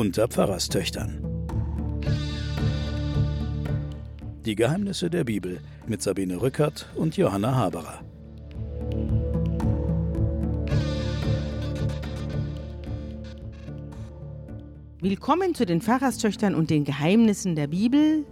unter Pfarrerstöchtern. Die Geheimnisse der Bibel mit Sabine Rückert und Johanna Haberer. Willkommen zu den Pfarrerstöchtern und den Geheimnissen der Bibel.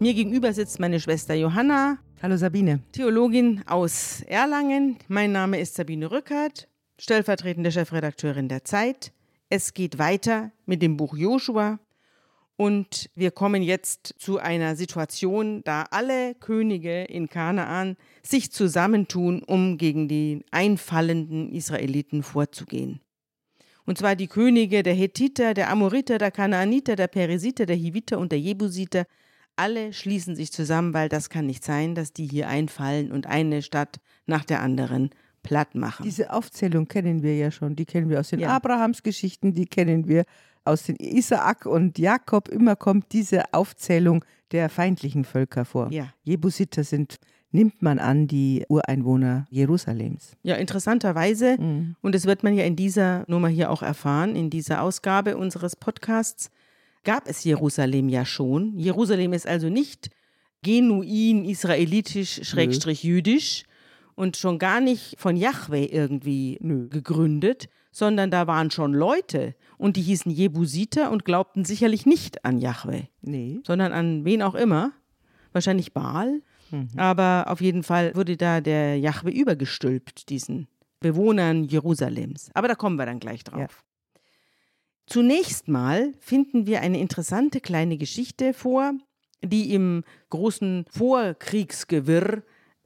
Mir gegenüber sitzt meine Schwester Johanna. Hallo Sabine. Theologin aus Erlangen. Mein Name ist Sabine Rückert, stellvertretende Chefredakteurin der Zeit. Es geht weiter mit dem Buch Joshua. Und wir kommen jetzt zu einer Situation, da alle Könige in Kanaan sich zusammentun, um gegen die einfallenden Israeliten vorzugehen. Und zwar die Könige der Hethiter, der Amoriter, der Kanaaniter, der Peresiter, der Hiviter und der Jebusiter, alle schließen sich zusammen, weil das kann nicht sein, dass die hier einfallen und eine Stadt nach der anderen platt machen. Diese Aufzählung kennen wir ja schon. Die kennen wir aus den ja. Abrahams-Geschichten, die kennen wir aus den Isaak und Jakob. Immer kommt diese Aufzählung der feindlichen Völker vor. Ja. Jebusiter sind nimmt man an die Ureinwohner Jerusalems. Ja, interessanterweise, mhm. und das wird man ja in dieser Nummer hier auch erfahren, in dieser Ausgabe unseres Podcasts, gab es Jerusalem ja schon. Jerusalem ist also nicht genuin israelitisch, schrägstrich jüdisch und schon gar nicht von Yahweh irgendwie Nö. gegründet, sondern da waren schon Leute und die hießen Jebusiter und glaubten sicherlich nicht an Yahweh, nee. sondern an wen auch immer, wahrscheinlich Baal. Mhm. Aber auf jeden Fall wurde da der Yahweh übergestülpt, diesen Bewohnern Jerusalems. Aber da kommen wir dann gleich drauf. Ja. Zunächst mal finden wir eine interessante kleine Geschichte vor, die im großen Vorkriegsgewirr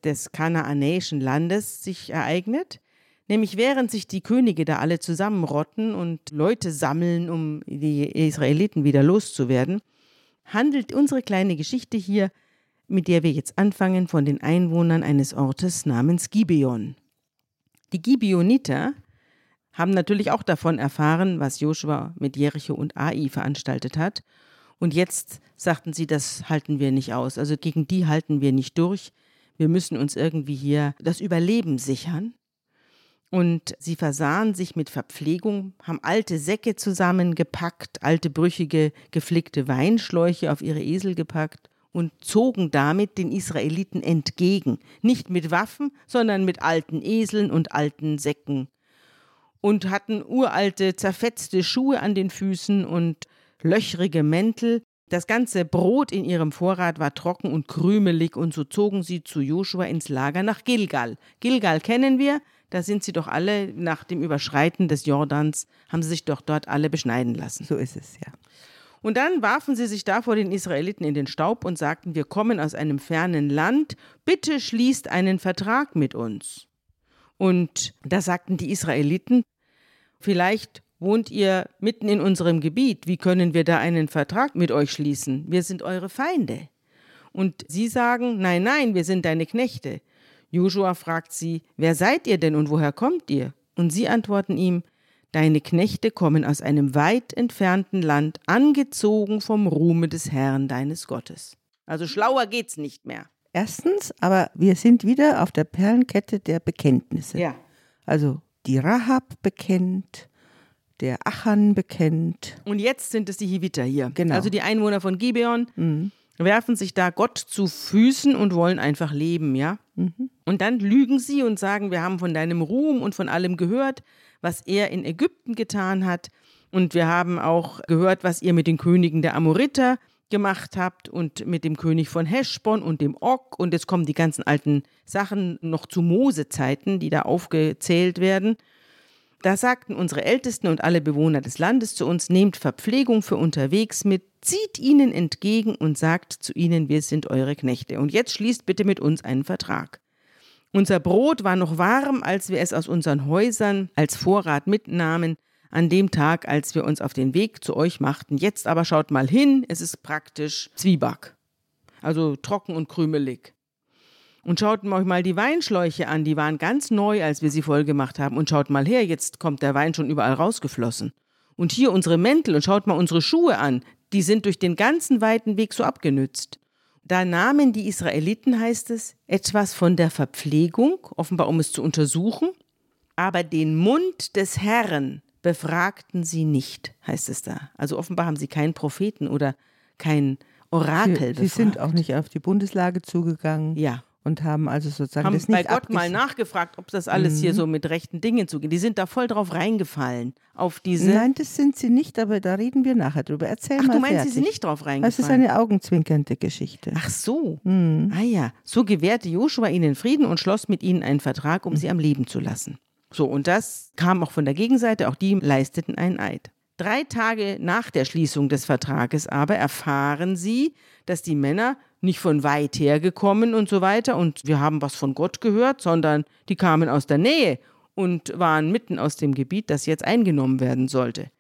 des kanaanäischen Landes sich ereignet. Nämlich während sich die Könige da alle zusammenrotten und Leute sammeln, um die Israeliten wieder loszuwerden, handelt unsere kleine Geschichte hier, mit der wir jetzt anfangen, von den Einwohnern eines Ortes namens Gibeon. Die Gibeoniter haben natürlich auch davon erfahren, was Joshua mit Jericho und Ai veranstaltet hat. Und jetzt sagten sie, das halten wir nicht aus. Also gegen die halten wir nicht durch. Wir müssen uns irgendwie hier das Überleben sichern. Und sie versahen sich mit Verpflegung, haben alte Säcke zusammengepackt, alte brüchige, geflickte Weinschläuche auf ihre Esel gepackt und zogen damit den Israeliten entgegen. Nicht mit Waffen, sondern mit alten Eseln und alten Säcken und hatten uralte, zerfetzte Schuhe an den Füßen und löchrige Mäntel. Das ganze Brot in ihrem Vorrat war trocken und krümelig, und so zogen sie zu Joshua ins Lager nach Gilgal. Gilgal kennen wir, da sind sie doch alle nach dem Überschreiten des Jordans, haben sie sich doch dort alle beschneiden lassen. So ist es, ja. Und dann warfen sie sich da vor den Israeliten in den Staub und sagten, wir kommen aus einem fernen Land, bitte schließt einen Vertrag mit uns. Und da sagten die Israeliten, Vielleicht wohnt ihr mitten in unserem Gebiet. Wie können wir da einen Vertrag mit euch schließen? Wir sind eure Feinde. Und sie sagen, nein, nein, wir sind deine Knechte. Joshua fragt sie, wer seid ihr denn und woher kommt ihr? Und sie antworten ihm, deine Knechte kommen aus einem weit entfernten Land, angezogen vom Ruhme des Herrn deines Gottes. Also schlauer geht's nicht mehr. Erstens, aber wir sind wieder auf der Perlenkette der Bekenntnisse. Ja. Also die Rahab bekennt, der Achan bekennt. Und jetzt sind es die Hiviter hier. Genau. Also die Einwohner von Gibeon mhm. werfen sich da Gott zu Füßen und wollen einfach leben, ja? Mhm. Und dann lügen sie und sagen, wir haben von deinem Ruhm und von allem gehört, was er in Ägypten getan hat. Und wir haben auch gehört, was ihr mit den Königen der Amoriter gemacht habt und mit dem König von Heschbon und dem Og und jetzt kommen die ganzen alten Sachen noch zu Mose-Zeiten, die da aufgezählt werden. Da sagten unsere Ältesten und alle Bewohner des Landes zu uns, nehmt Verpflegung für unterwegs mit, zieht ihnen entgegen und sagt zu ihnen, wir sind eure Knechte. Und jetzt schließt bitte mit uns einen Vertrag. Unser Brot war noch warm, als wir es aus unseren Häusern als Vorrat mitnahmen an dem Tag, als wir uns auf den Weg zu euch machten. Jetzt aber schaut mal hin, es ist praktisch Zwieback. Also trocken und krümelig. Und schaut euch mal die Weinschläuche an, die waren ganz neu, als wir sie voll gemacht haben. Und schaut mal her, jetzt kommt der Wein schon überall rausgeflossen. Und hier unsere Mäntel und schaut mal unsere Schuhe an, die sind durch den ganzen weiten Weg so abgenützt. Da nahmen die Israeliten, heißt es, etwas von der Verpflegung, offenbar um es zu untersuchen, aber den Mund des Herrn befragten sie nicht, heißt es da. Also offenbar haben sie keinen Propheten oder kein Orakel Sie, sie sind auch nicht auf die Bundeslage zugegangen. Ja. Und haben also sozusagen haben das nicht bei Gott mal nachgefragt, ob das alles mhm. hier so mit rechten Dingen zugeht. Die sind da voll drauf reingefallen, auf diese. Nein, das sind sie nicht, aber da reden wir nachher drüber. Erzähl Ach, mal. du meinst, fertig. sie sind nicht drauf reingefallen? Das ist eine augenzwinkernde Geschichte. Ach so. Mhm. Ah ja. So gewährte Joshua ihnen Frieden und schloss mit ihnen einen Vertrag, um mhm. sie am Leben zu lassen. So, und das kam auch von der Gegenseite, auch die leisteten einen Eid. Drei Tage nach der Schließung des Vertrages aber erfahren sie, dass die Männer nicht von weit her gekommen und so weiter und wir haben was von Gott gehört, sondern die kamen aus der Nähe und waren mitten aus dem Gebiet, das jetzt eingenommen werden sollte.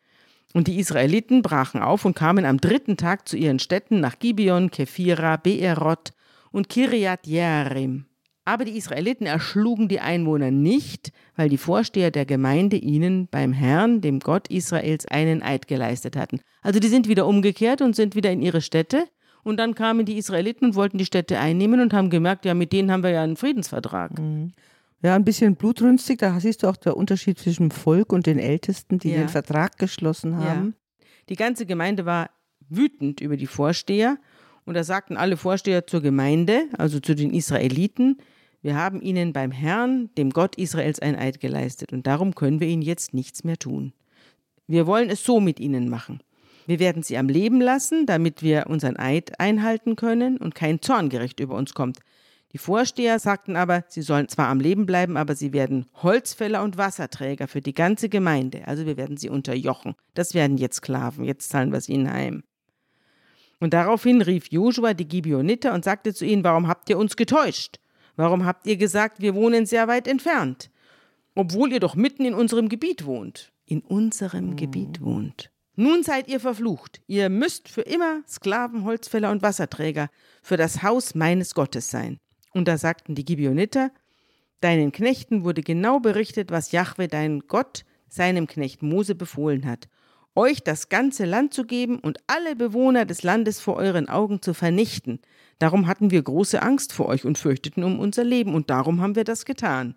Und die Israeliten brachen auf und kamen am dritten Tag zu ihren Städten nach Gibeon, Kephira, Beerot und Kiriat Jearim. Aber die Israeliten erschlugen die Einwohner nicht, weil die Vorsteher der Gemeinde ihnen beim Herrn, dem Gott Israels, einen Eid geleistet hatten. Also die sind wieder umgekehrt und sind wieder in ihre Städte. Und dann kamen die Israeliten und wollten die Städte einnehmen und haben gemerkt, ja, mit denen haben wir ja einen Friedensvertrag. Mhm. Ja, ein bisschen blutrünstig. Da siehst du auch der Unterschied zwischen Volk und den Ältesten, die ja. den Vertrag geschlossen haben. Ja. Die ganze Gemeinde war wütend über die Vorsteher. Und da sagten alle Vorsteher zur Gemeinde, also zu den Israeliten, wir haben ihnen beim Herrn, dem Gott Israels, ein Eid geleistet und darum können wir ihnen jetzt nichts mehr tun. Wir wollen es so mit ihnen machen. Wir werden sie am Leben lassen, damit wir unseren Eid einhalten können und kein Zorngericht über uns kommt. Die Vorsteher sagten aber, sie sollen zwar am Leben bleiben, aber sie werden Holzfäller und Wasserträger für die ganze Gemeinde. Also wir werden sie unterjochen. Das werden jetzt Sklaven. Jetzt zahlen wir es ihnen heim. Und daraufhin rief Josua die Gibeoniter und sagte zu ihnen, warum habt ihr uns getäuscht? Warum habt ihr gesagt, wir wohnen sehr weit entfernt? Obwohl ihr doch mitten in unserem Gebiet wohnt. In unserem mhm. Gebiet wohnt. Nun seid ihr verflucht. Ihr müsst für immer Sklaven, Holzfäller und Wasserträger für das Haus meines Gottes sein. Und da sagten die Gibeoniter, Deinen Knechten wurde genau berichtet, was Jahwe, dein Gott, seinem Knecht Mose befohlen hat, euch das ganze Land zu geben und alle Bewohner des Landes vor euren Augen zu vernichten, Darum hatten wir große Angst vor euch und fürchteten um unser Leben, und darum haben wir das getan.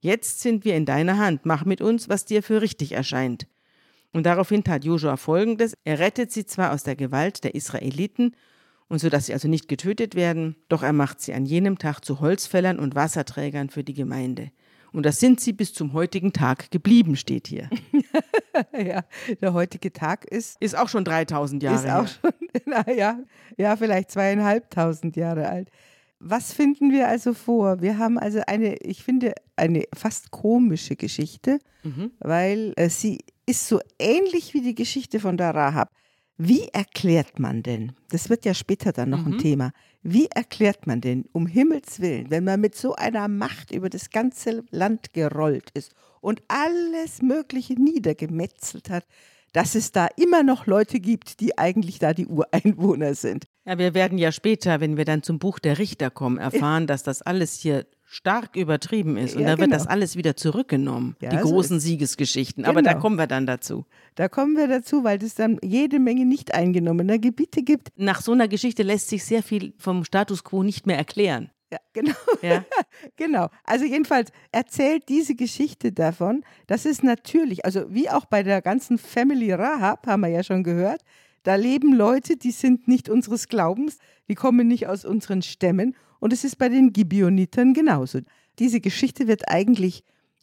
Jetzt sind wir in deiner Hand, mach mit uns, was dir für richtig erscheint. Und daraufhin tat Josua folgendes: Er rettet sie zwar aus der Gewalt der Israeliten, und so dass sie also nicht getötet werden, doch er macht sie an jenem Tag zu Holzfällern und Wasserträgern für die Gemeinde. Und das sind sie bis zum heutigen Tag geblieben, steht hier. ja, der heutige Tag ist. Ist auch schon 3000 Jahre Ist auch her. schon, naja, ja, vielleicht zweieinhalbtausend Jahre alt. Was finden wir also vor? Wir haben also eine, ich finde, eine fast komische Geschichte, mhm. weil äh, sie ist so ähnlich wie die Geschichte von der Rahab. Wie erklärt man denn, das wird ja später dann noch mhm. ein Thema, wie erklärt man denn, um Himmels Willen, wenn man mit so einer Macht über das ganze Land gerollt ist und alles Mögliche niedergemetzelt hat, dass es da immer noch Leute gibt, die eigentlich da die Ureinwohner sind. Ja, wir werden ja später, wenn wir dann zum Buch der Richter kommen, erfahren, dass das alles hier stark übertrieben ist. Und ja, da genau. wird das alles wieder zurückgenommen, ja, die großen ist. Siegesgeschichten. Aber genau. da kommen wir dann dazu. Da kommen wir dazu, weil es dann jede Menge nicht eingenommener Gebiete gibt. Nach so einer Geschichte lässt sich sehr viel vom Status quo nicht mehr erklären. Ja, genau. Ja. genau. Also jedenfalls erzählt diese Geschichte davon, dass es natürlich, also wie auch bei der ganzen Family Rahab, haben wir ja schon gehört, da leben Leute, die sind nicht unseres Glaubens, die kommen nicht aus unseren Stämmen und es ist bei den Gibeonitern genauso. Diese Geschichte wird eigentlich,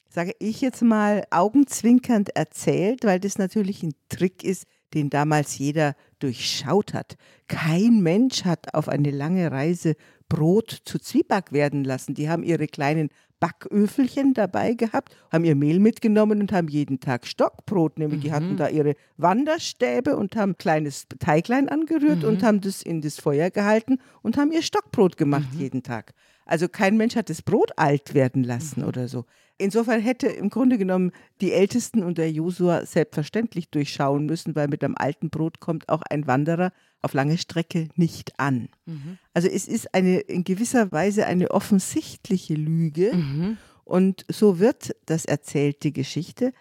sage ich jetzt mal, augenzwinkernd erzählt, weil das natürlich ein Trick ist, den damals jeder durchschaut hat. Kein Mensch hat auf eine lange Reise Brot zu Zwieback werden lassen. Die haben ihre kleinen Backöfelchen dabei gehabt, haben ihr Mehl mitgenommen und haben jeden Tag Stockbrot, nämlich mhm. die hatten mhm. da ihre Wanderstäbe und haben kleines Teiglein angerührt mhm. und haben das in das Feuer gehalten und haben ihr Stockbrot gemacht mhm. jeden Tag. Also kein Mensch hat das Brot alt werden lassen mhm. oder so. Insofern hätte im Grunde genommen die Ältesten und der Josua selbstverständlich durchschauen müssen, weil mit dem alten Brot kommt auch ein Wanderer auf lange Strecke nicht an. Mhm. Also es ist eine in gewisser Weise eine offensichtliche Lüge mhm. und so wird das erzählt die Geschichte.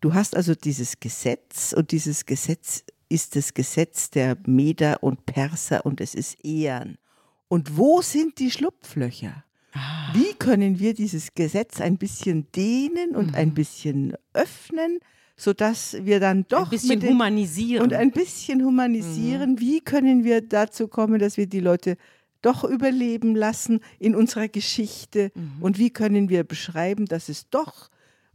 Du hast also dieses Gesetz und dieses Gesetz ist das Gesetz der Meder und Perser und es ist Ehren. Und wo sind die Schlupflöcher? Ah. Wie können wir dieses Gesetz ein bisschen dehnen und mhm. ein bisschen öffnen, sodass wir dann doch ein bisschen den, humanisieren und ein bisschen humanisieren. Mhm. Wie können wir dazu kommen, dass wir die Leute doch überleben lassen in unserer Geschichte mhm. und wie können wir beschreiben, dass es doch,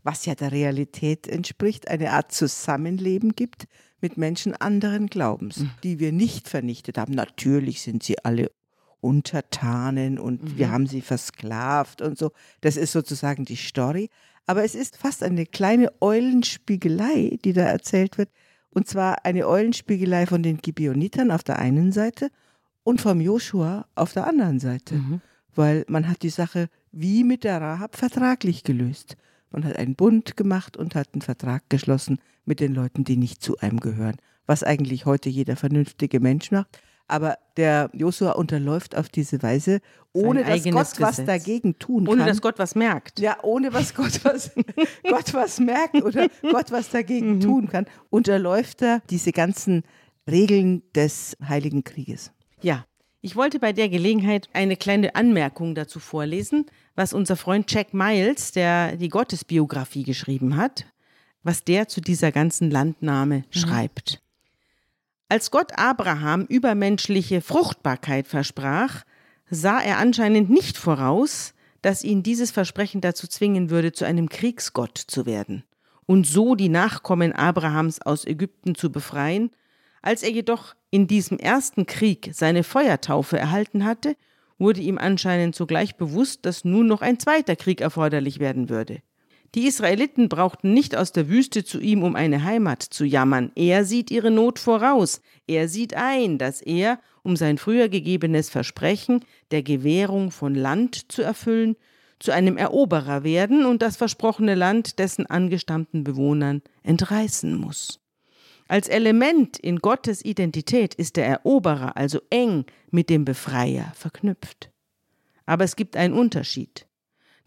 was ja der Realität entspricht, eine Art Zusammenleben gibt mit Menschen anderen Glaubens, mhm. die wir nicht vernichtet haben. Natürlich sind sie alle Untertanen und mhm. wir haben sie versklavt und so. Das ist sozusagen die Story. Aber es ist fast eine kleine Eulenspiegelei, die da erzählt wird. Und zwar eine Eulenspiegelei von den Gibeonitern auf der einen Seite und vom Joshua auf der anderen Seite. Mhm. Weil man hat die Sache wie mit der Rahab vertraglich gelöst. Man hat einen Bund gemacht und hat einen Vertrag geschlossen mit den Leuten, die nicht zu einem gehören. Was eigentlich heute jeder vernünftige Mensch macht. Aber der Josua unterläuft auf diese Weise, ohne dass Gott Gesetz. was dagegen tun kann. Ohne dass Gott was merkt. Ja, ohne dass Gott was, Gott was merkt oder Gott was dagegen mhm. tun kann, unterläuft er diese ganzen Regeln des Heiligen Krieges. Ja, ich wollte bei der Gelegenheit eine kleine Anmerkung dazu vorlesen, was unser Freund Jack Miles, der die Gottesbiografie geschrieben hat, was der zu dieser ganzen Landnahme mhm. schreibt. Als Gott Abraham übermenschliche Fruchtbarkeit versprach, sah er anscheinend nicht voraus, dass ihn dieses Versprechen dazu zwingen würde, zu einem Kriegsgott zu werden und so die Nachkommen Abrahams aus Ägypten zu befreien. Als er jedoch in diesem ersten Krieg seine Feuertaufe erhalten hatte, wurde ihm anscheinend sogleich bewusst, dass nun noch ein zweiter Krieg erforderlich werden würde. Die Israeliten brauchten nicht aus der Wüste zu ihm, um eine Heimat zu jammern. Er sieht ihre Not voraus. Er sieht ein, dass er, um sein früher gegebenes Versprechen der Gewährung von Land zu erfüllen, zu einem Eroberer werden und das versprochene Land dessen angestammten Bewohnern entreißen muss. Als Element in Gottes Identität ist der Eroberer also eng mit dem Befreier verknüpft. Aber es gibt einen Unterschied.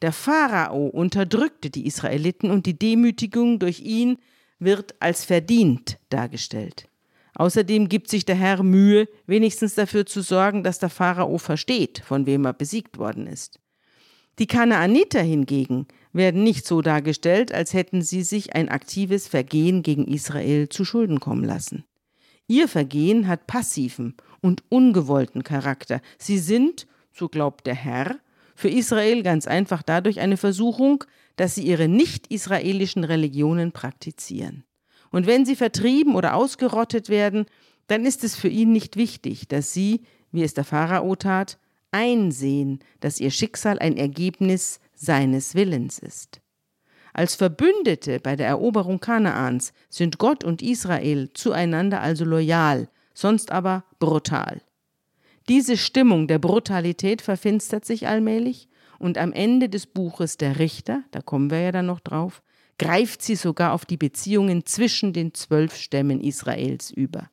Der Pharao unterdrückte die Israeliten und die Demütigung durch ihn wird als verdient dargestellt. Außerdem gibt sich der Herr Mühe, wenigstens dafür zu sorgen, dass der Pharao versteht, von wem er besiegt worden ist. Die Kanaaniter hingegen werden nicht so dargestellt, als hätten sie sich ein aktives Vergehen gegen Israel zu Schulden kommen lassen. Ihr Vergehen hat passiven und ungewollten Charakter. Sie sind, so glaubt der Herr, für Israel ganz einfach dadurch eine Versuchung, dass sie ihre nicht-israelischen Religionen praktizieren. Und wenn sie vertrieben oder ausgerottet werden, dann ist es für ihn nicht wichtig, dass sie, wie es der Pharao tat, einsehen, dass ihr Schicksal ein Ergebnis seines Willens ist. Als Verbündete bei der Eroberung Kanaans sind Gott und Israel zueinander also loyal, sonst aber brutal. Diese Stimmung der Brutalität verfinstert sich allmählich und am Ende des Buches der Richter, da kommen wir ja dann noch drauf, greift sie sogar auf die Beziehungen zwischen den zwölf Stämmen Israels über.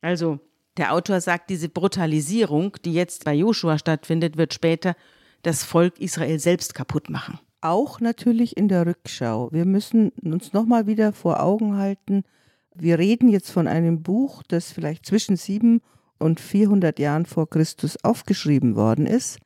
Also, der Autor sagt, diese Brutalisierung, die jetzt bei Joshua stattfindet, wird später das Volk Israel selbst kaputt machen. Auch natürlich in der Rückschau. Wir müssen uns nochmal wieder vor Augen halten, wir reden jetzt von einem Buch, das vielleicht zwischen sieben und 400 Jahren vor Christus aufgeschrieben worden ist.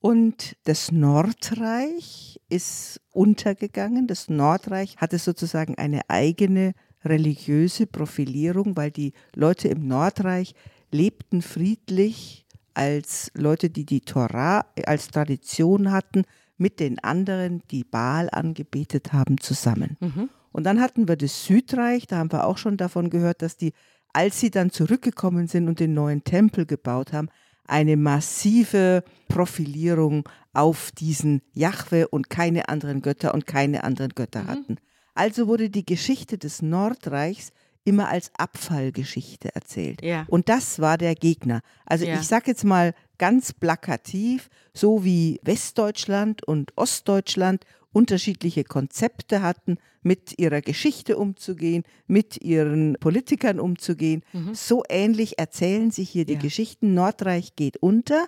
Und das Nordreich ist untergegangen. Das Nordreich hatte sozusagen eine eigene religiöse Profilierung, weil die Leute im Nordreich lebten friedlich als Leute, die die Torah als Tradition hatten, mit den anderen, die Baal angebetet haben, zusammen. Mhm. Und dann hatten wir das Südreich, da haben wir auch schon davon gehört, dass die als sie dann zurückgekommen sind und den neuen Tempel gebaut haben, eine massive Profilierung auf diesen Jahwe und keine anderen Götter und keine anderen Götter mhm. hatten. Also wurde die Geschichte des Nordreichs immer als Abfallgeschichte erzählt. Ja. Und das war der Gegner. Also ja. ich sage jetzt mal ganz plakativ, so wie Westdeutschland und Ostdeutschland unterschiedliche Konzepte hatten, mit ihrer Geschichte umzugehen, mit ihren Politikern umzugehen. Mhm. So ähnlich erzählen sich hier die ja. Geschichten. Nordreich geht unter.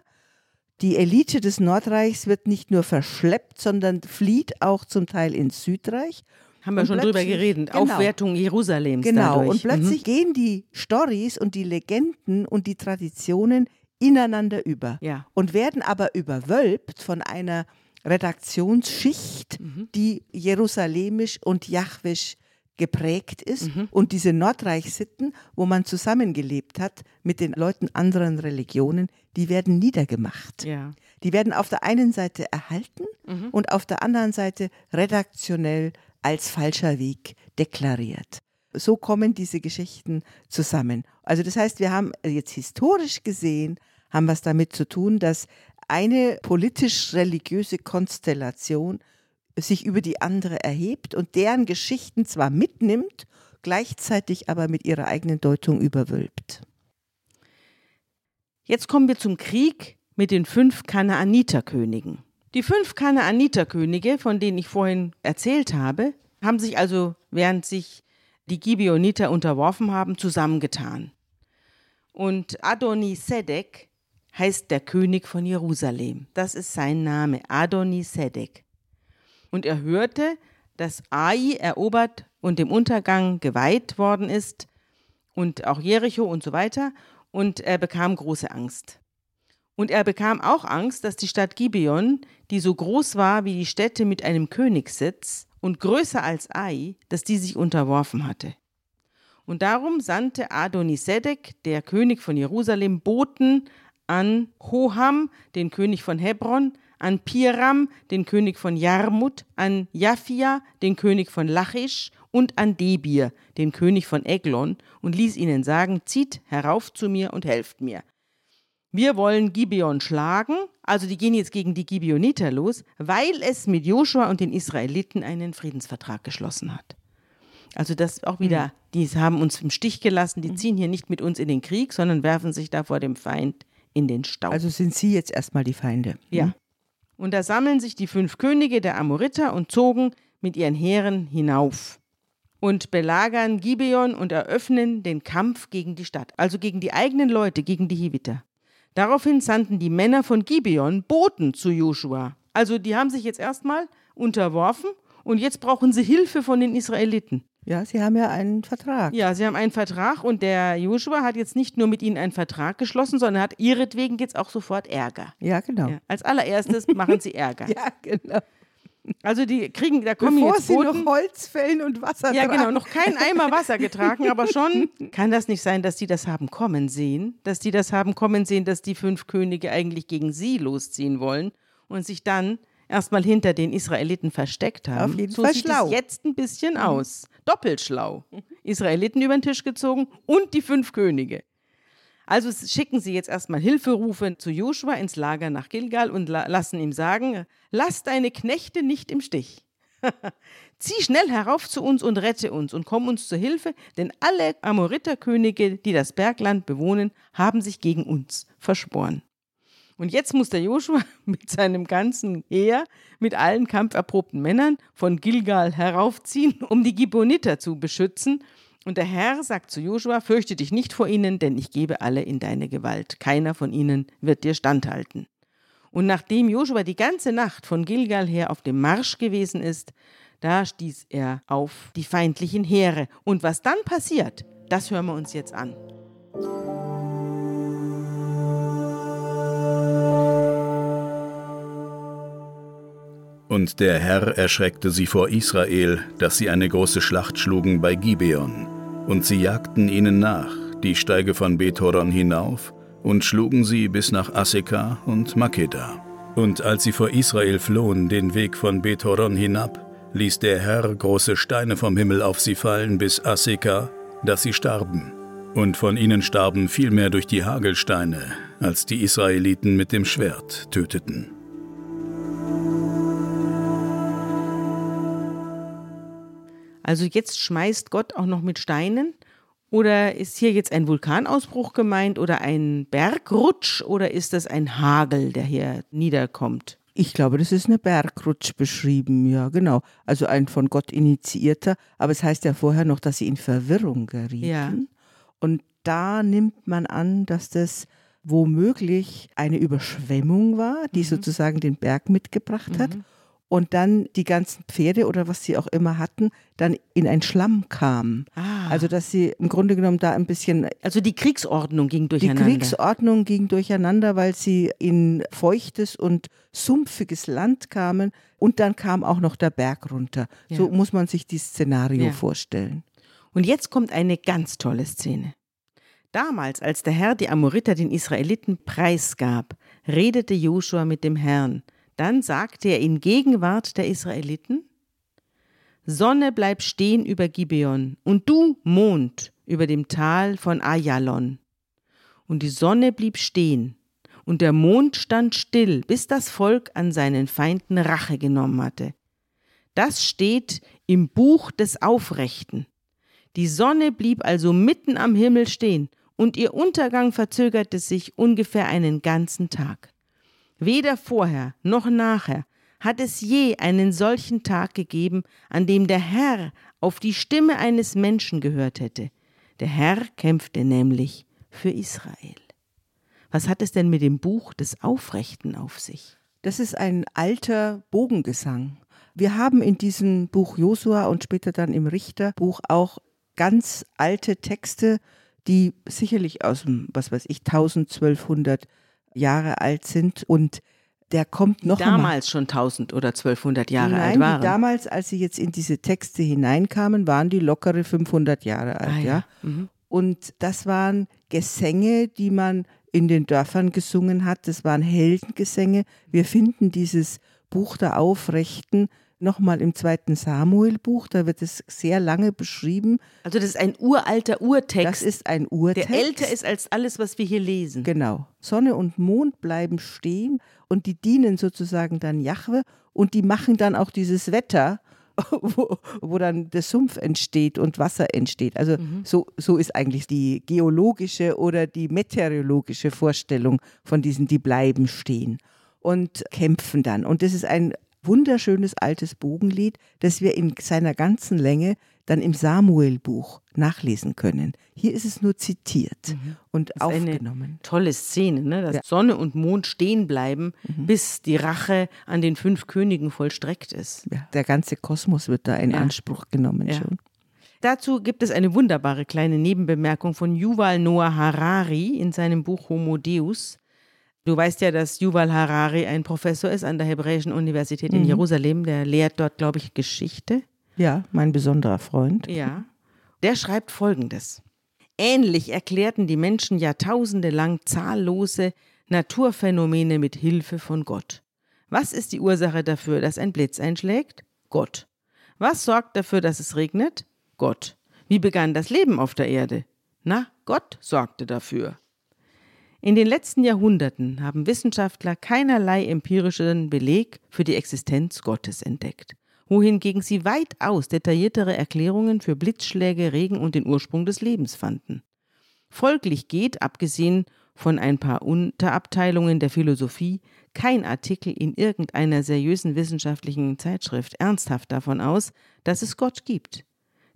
Die Elite des Nordreichs wird nicht nur verschleppt, sondern flieht auch zum Teil ins Südreich. Haben wir und schon drüber geredet. Genau, Aufwertung Jerusalems. Genau. Dadurch. Und plötzlich mhm. gehen die Stories und die Legenden und die Traditionen ineinander über ja. und werden aber überwölbt von einer Redaktionsschicht, mhm. die jerusalemisch und jachwisch geprägt ist mhm. und diese Nordreichsitten, wo man zusammengelebt hat mit den Leuten anderen Religionen, die werden niedergemacht. Ja. Die werden auf der einen Seite erhalten mhm. und auf der anderen Seite redaktionell als falscher Weg deklariert. So kommen diese Geschichten zusammen. Also das heißt, wir haben jetzt historisch gesehen, haben es damit zu tun, dass eine politisch-religiöse Konstellation sich über die andere erhebt und deren Geschichten zwar mitnimmt, gleichzeitig aber mit ihrer eigenen Deutung überwölbt. Jetzt kommen wir zum Krieg mit den fünf Kanaaniterkönigen. Die fünf Kanaaniterkönige, von denen ich vorhin erzählt habe, haben sich also, während sich die Gibeoniter unterworfen haben, zusammengetan. Und Adonisedek heißt der König von Jerusalem. Das ist sein Name, Adonisedek. Und er hörte, dass Ai erobert und dem Untergang geweiht worden ist und auch Jericho und so weiter. Und er bekam große Angst. Und er bekam auch Angst, dass die Stadt Gibeon, die so groß war wie die Städte mit einem Königssitz und größer als Ai, dass die sich unterworfen hatte. Und darum sandte Adonisedek, der König von Jerusalem, Boten an Hoham, den König von Hebron, an Piram, den König von Jarmut, an Japhia, den König von Lachisch und an Debir, den König von Eglon, und ließ ihnen sagen, zieht herauf zu mir und helft mir. Wir wollen Gibeon schlagen, also die gehen jetzt gegen die Gibeoniter los, weil es mit Joshua und den Israeliten einen Friedensvertrag geschlossen hat. Also das auch wieder, mhm. die haben uns im Stich gelassen, die mhm. ziehen hier nicht mit uns in den Krieg, sondern werfen sich da vor dem Feind in den Staub. Also sind sie jetzt erstmal die Feinde. Ja. Mhm. Und da sammeln sich die fünf Könige der Amoriter und zogen mit ihren Heeren hinauf und belagern Gibeon und eröffnen den Kampf gegen die Stadt, also gegen die eigenen Leute, gegen die Hiviter. Daraufhin sandten die Männer von Gibeon Boten zu Joshua. Also die haben sich jetzt erstmal unterworfen und jetzt brauchen sie Hilfe von den Israeliten. Ja, sie haben ja einen Vertrag. Ja, sie haben einen Vertrag und der Joshua hat jetzt nicht nur mit ihnen einen Vertrag geschlossen, sondern hat ihretwegen jetzt auch sofort Ärger. Ja, genau. Ja, als allererstes machen sie Ärger. ja, genau. Also die kriegen, da kommen Bevor jetzt sie noch Holz fällen und Wasser Ja, genau, noch kein Eimer Wasser getragen, aber schon kann das nicht sein, dass die das haben kommen sehen, dass die das haben kommen sehen, dass die fünf Könige eigentlich gegen sie losziehen wollen und sich dann erstmal hinter den Israeliten versteckt haben. Auf jeden so Fall sieht schlau. es jetzt ein bisschen mhm. aus. Doppelt schlau. Israeliten über den Tisch gezogen und die fünf Könige. Also schicken sie jetzt erstmal Hilferufe zu Joshua ins Lager nach Gilgal und la lassen ihm sagen, lass deine Knechte nicht im Stich. Zieh schnell herauf zu uns und rette uns und komm uns zur Hilfe, denn alle Amoriterkönige, die das Bergland bewohnen, haben sich gegen uns verschworen. Und jetzt muss der Joshua mit seinem ganzen Heer, mit allen kampferprobten Männern von Gilgal heraufziehen, um die Gibboniter zu beschützen. Und der Herr sagt zu Joshua, fürchte dich nicht vor ihnen, denn ich gebe alle in deine Gewalt. Keiner von ihnen wird dir standhalten. Und nachdem Joshua die ganze Nacht von Gilgal her auf dem Marsch gewesen ist, da stieß er auf die feindlichen Heere. Und was dann passiert, das hören wir uns jetzt an. Und der Herr erschreckte sie vor Israel, dass sie eine große Schlacht schlugen bei Gibeon. Und sie jagten ihnen nach, die Steige von Bethoron hinauf, und schlugen sie bis nach Aseka und Makeda. Und als sie vor Israel flohen, den Weg von Bethoron hinab, ließ der Herr große Steine vom Himmel auf sie fallen bis Aseka, dass sie starben. Und von ihnen starben viel mehr durch die Hagelsteine, als die Israeliten mit dem Schwert töteten. Also jetzt schmeißt Gott auch noch mit Steinen? Oder ist hier jetzt ein Vulkanausbruch gemeint oder ein Bergrutsch oder ist das ein Hagel, der hier niederkommt? Ich glaube, das ist eine Bergrutsch beschrieben, ja, genau. Also ein von Gott initiierter, aber es heißt ja vorher noch, dass sie in Verwirrung gerieten. Ja. Und da nimmt man an, dass das womöglich eine Überschwemmung war, die mhm. sozusagen den Berg mitgebracht hat. Und dann die ganzen Pferde oder was sie auch immer hatten, dann in ein Schlamm kamen. Ah. Also dass sie im Grunde genommen da ein bisschen. Also die Kriegsordnung ging durcheinander. Die Kriegsordnung ging durcheinander, weil sie in feuchtes und sumpfiges Land kamen und dann kam auch noch der Berg runter. Ja. So muss man sich dieses Szenario ja. vorstellen. Und jetzt kommt eine ganz tolle Szene. Damals, als der Herr die Amoriter den Israeliten preisgab, redete Joshua mit dem Herrn. Dann sagte er in Gegenwart der Israeliten: Sonne bleib stehen über Gibeon und du, Mond, über dem Tal von Ayalon. Und die Sonne blieb stehen und der Mond stand still, bis das Volk an seinen Feinden Rache genommen hatte. Das steht im Buch des Aufrechten. Die Sonne blieb also mitten am Himmel stehen und ihr Untergang verzögerte sich ungefähr einen ganzen Tag. Weder vorher noch nachher hat es je einen solchen Tag gegeben, an dem der Herr auf die Stimme eines Menschen gehört hätte. Der Herr kämpfte nämlich für Israel. Was hat es denn mit dem Buch des Aufrechten auf sich? Das ist ein alter Bogengesang. Wir haben in diesem Buch Josua und später dann im Richterbuch auch ganz alte Texte die sicherlich aus dem, was weiß ich, 1200 Jahre alt sind und der kommt noch damals schon 1000 oder 1200 Jahre Nein, alt waren. damals, als sie jetzt in diese Texte hineinkamen, waren die lockere 500 Jahre alt, ah, ja. ja? Mhm. Und das waren Gesänge, die man in den Dörfern gesungen hat. Das waren Heldengesänge. Wir finden dieses Buch der Aufrechten nochmal im zweiten Samuel-Buch, da wird es sehr lange beschrieben. Also das ist ein uralter Urtext. Das ist ein Urtext. Der älter ist als alles, was wir hier lesen. Genau. Sonne und Mond bleiben stehen und die dienen sozusagen dann Jahwe und die machen dann auch dieses Wetter, wo, wo dann der Sumpf entsteht und Wasser entsteht. Also mhm. so, so ist eigentlich die geologische oder die meteorologische Vorstellung von diesen, die bleiben stehen und kämpfen dann. Und das ist ein wunderschönes altes Bogenlied, das wir in seiner ganzen Länge dann im Samuel-Buch nachlesen können. Hier ist es nur zitiert mhm. und das aufgenommen. tolle Szene, ne? dass ja. Sonne und Mond stehen bleiben, mhm. bis die Rache an den fünf Königen vollstreckt ist. Ja, der ganze Kosmos wird da in ja. Anspruch genommen schon. Dazu gibt es eine wunderbare kleine Nebenbemerkung von Yuval Noah Harari in seinem Buch Homo Deus. Du weißt ja, dass Yuval Harari ein Professor ist an der Hebräischen Universität in mhm. Jerusalem. Der lehrt dort, glaube ich, Geschichte. Ja, mein besonderer Freund. Ja. Der schreibt Folgendes. Ähnlich erklärten die Menschen Jahrtausende lang zahllose Naturphänomene mit Hilfe von Gott. Was ist die Ursache dafür, dass ein Blitz einschlägt? Gott. Was sorgt dafür, dass es regnet? Gott. Wie begann das Leben auf der Erde? Na, Gott sorgte dafür. In den letzten Jahrhunderten haben Wissenschaftler keinerlei empirischen Beleg für die Existenz Gottes entdeckt, wohingegen sie weitaus detailliertere Erklärungen für Blitzschläge, Regen und den Ursprung des Lebens fanden. Folglich geht, abgesehen von ein paar Unterabteilungen der Philosophie, kein Artikel in irgendeiner seriösen wissenschaftlichen Zeitschrift ernsthaft davon aus, dass es Gott gibt.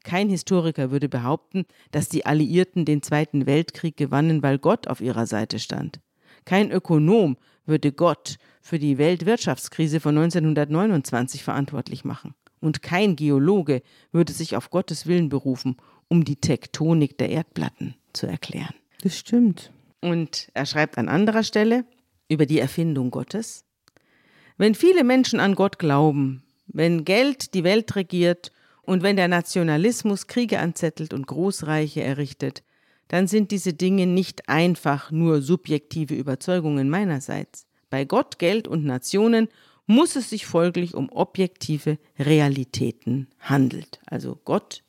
Kein Historiker würde behaupten, dass die Alliierten den Zweiten Weltkrieg gewannen, weil Gott auf ihrer Seite stand. Kein Ökonom würde Gott für die Weltwirtschaftskrise von 1929 verantwortlich machen. Und kein Geologe würde sich auf Gottes Willen berufen, um die Tektonik der Erdplatten zu erklären. Das stimmt. Und er schreibt an anderer Stelle über die Erfindung Gottes. Wenn viele Menschen an Gott glauben, wenn Geld die Welt regiert und wenn der Nationalismus Kriege anzettelt und Großreiche errichtet, dann sind diese Dinge nicht einfach nur subjektive Überzeugungen meinerseits. Bei Gott, Geld und Nationen muss es sich folglich um objektive Realitäten handelt. Also Gott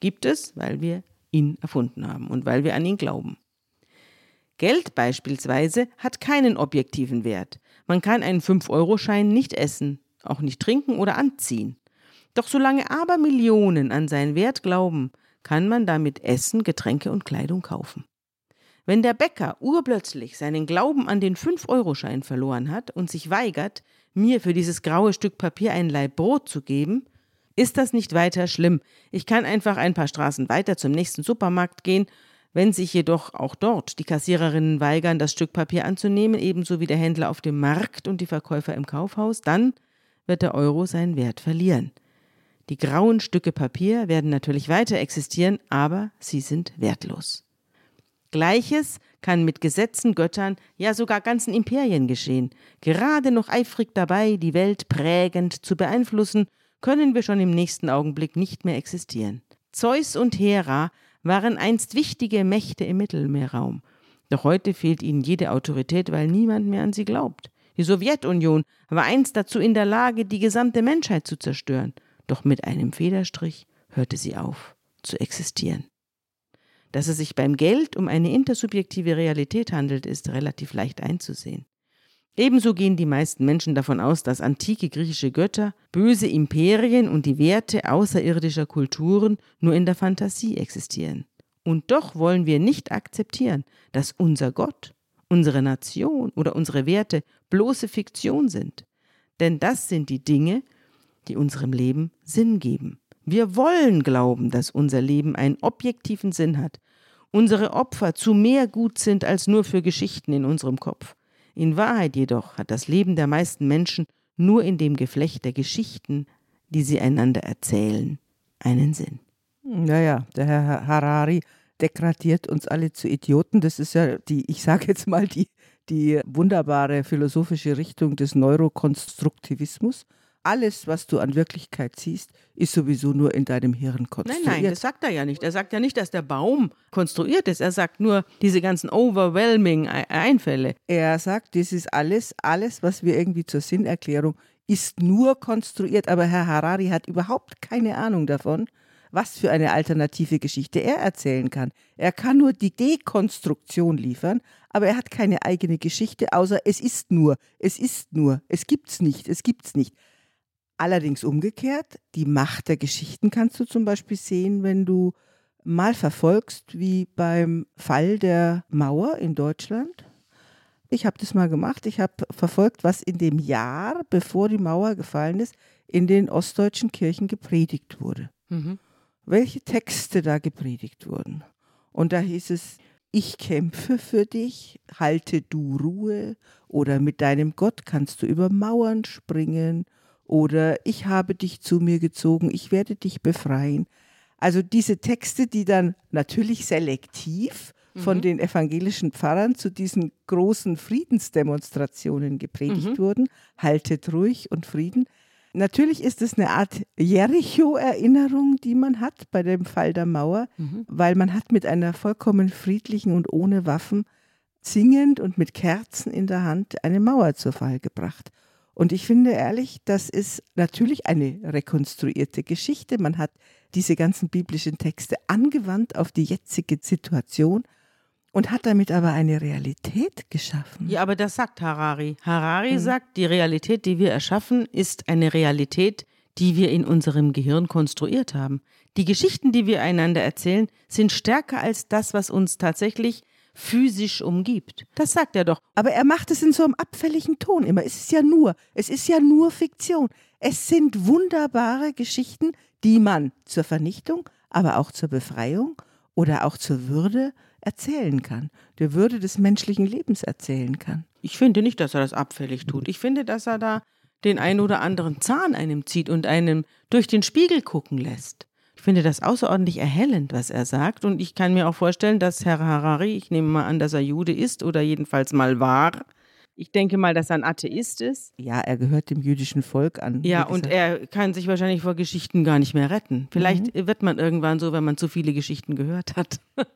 gibt es, weil wir ihn erfunden haben und weil wir an ihn glauben. Geld beispielsweise hat keinen objektiven Wert. Man kann einen 5-Euro-Schein nicht essen, auch nicht trinken oder anziehen. Doch solange aber Millionen an seinen Wert glauben, kann man damit Essen, Getränke und Kleidung kaufen. Wenn der Bäcker urplötzlich seinen Glauben an den 5-Euro-Schein verloren hat und sich weigert, mir für dieses graue Stück Papier ein Laib Brot zu geben, ist das nicht weiter schlimm. Ich kann einfach ein paar Straßen weiter zum nächsten Supermarkt gehen. Wenn sich jedoch auch dort die Kassiererinnen weigern, das Stück Papier anzunehmen, ebenso wie der Händler auf dem Markt und die Verkäufer im Kaufhaus, dann wird der Euro seinen Wert verlieren. Die grauen Stücke Papier werden natürlich weiter existieren, aber sie sind wertlos. Gleiches kann mit Gesetzen, Göttern, ja sogar ganzen Imperien geschehen. Gerade noch eifrig dabei, die Welt prägend zu beeinflussen, können wir schon im nächsten Augenblick nicht mehr existieren. Zeus und Hera waren einst wichtige Mächte im Mittelmeerraum. Doch heute fehlt ihnen jede Autorität, weil niemand mehr an sie glaubt. Die Sowjetunion war einst dazu in der Lage, die gesamte Menschheit zu zerstören. Doch mit einem Federstrich hörte sie auf zu existieren. Dass es sich beim Geld um eine intersubjektive Realität handelt, ist relativ leicht einzusehen. Ebenso gehen die meisten Menschen davon aus, dass antike griechische Götter, böse Imperien und die Werte außerirdischer Kulturen nur in der Fantasie existieren. Und doch wollen wir nicht akzeptieren, dass unser Gott, unsere Nation oder unsere Werte bloße Fiktion sind. Denn das sind die Dinge, die unserem Leben Sinn geben. Wir wollen glauben, dass unser Leben einen objektiven Sinn hat, unsere Opfer zu mehr gut sind als nur für Geschichten in unserem Kopf. In Wahrheit jedoch hat das Leben der meisten Menschen nur in dem Geflecht der Geschichten, die sie einander erzählen, einen Sinn. Naja, der Herr Harari degradiert uns alle zu Idioten. Das ist ja die, ich sage jetzt mal, die, die wunderbare philosophische Richtung des Neurokonstruktivismus alles, was du an Wirklichkeit siehst, ist sowieso nur in deinem Hirn konstruiert. Nein, nein, das sagt er ja nicht. Er sagt ja nicht, dass der Baum konstruiert ist. Er sagt nur diese ganzen overwhelming Einfälle. Er sagt, das ist alles, alles, was wir irgendwie zur Sinnerklärung, ist nur konstruiert. Aber Herr Harari hat überhaupt keine Ahnung davon, was für eine alternative Geschichte er erzählen kann. Er kann nur die Dekonstruktion liefern, aber er hat keine eigene Geschichte, außer es ist nur, es ist nur, es gibt's nicht, es gibt's nicht. Allerdings umgekehrt, die Macht der Geschichten kannst du zum Beispiel sehen, wenn du mal verfolgst, wie beim Fall der Mauer in Deutschland. Ich habe das mal gemacht. Ich habe verfolgt, was in dem Jahr, bevor die Mauer gefallen ist, in den ostdeutschen Kirchen gepredigt wurde. Mhm. Welche Texte da gepredigt wurden. Und da hieß es, ich kämpfe für dich, halte du Ruhe oder mit deinem Gott kannst du über Mauern springen oder ich habe dich zu mir gezogen, ich werde dich befreien. Also diese Texte, die dann natürlich selektiv von mhm. den evangelischen Pfarrern zu diesen großen Friedensdemonstrationen gepredigt mhm. wurden, haltet ruhig und Frieden. Natürlich ist es eine Art Jericho-Erinnerung, die man hat bei dem Fall der Mauer, mhm. weil man hat mit einer vollkommen friedlichen und ohne Waffen singend und mit Kerzen in der Hand eine Mauer zu Fall gebracht. Und ich finde ehrlich, das ist natürlich eine rekonstruierte Geschichte. Man hat diese ganzen biblischen Texte angewandt auf die jetzige Situation und hat damit aber eine Realität geschaffen. Ja, aber das sagt Harari. Harari mhm. sagt, die Realität, die wir erschaffen, ist eine Realität, die wir in unserem Gehirn konstruiert haben. Die Geschichten, die wir einander erzählen, sind stärker als das, was uns tatsächlich physisch umgibt. Das sagt er doch. Aber er macht es in so einem abfälligen Ton immer. Es ist ja nur, es ist ja nur Fiktion. Es sind wunderbare Geschichten, die man zur Vernichtung, aber auch zur Befreiung oder auch zur Würde erzählen kann, der Würde des menschlichen Lebens erzählen kann. Ich finde nicht, dass er das abfällig tut. Ich finde, dass er da den einen oder anderen Zahn einem zieht und einem durch den Spiegel gucken lässt. Ich finde das außerordentlich erhellend, was er sagt. Und ich kann mir auch vorstellen, dass Herr Harari, ich nehme mal an, dass er Jude ist oder jedenfalls mal war, ich denke mal, dass er ein Atheist ist. Ja, er gehört dem jüdischen Volk an. Ja, und er kann sich wahrscheinlich vor Geschichten gar nicht mehr retten. Vielleicht mhm. wird man irgendwann so, wenn man zu viele Geschichten gehört hat.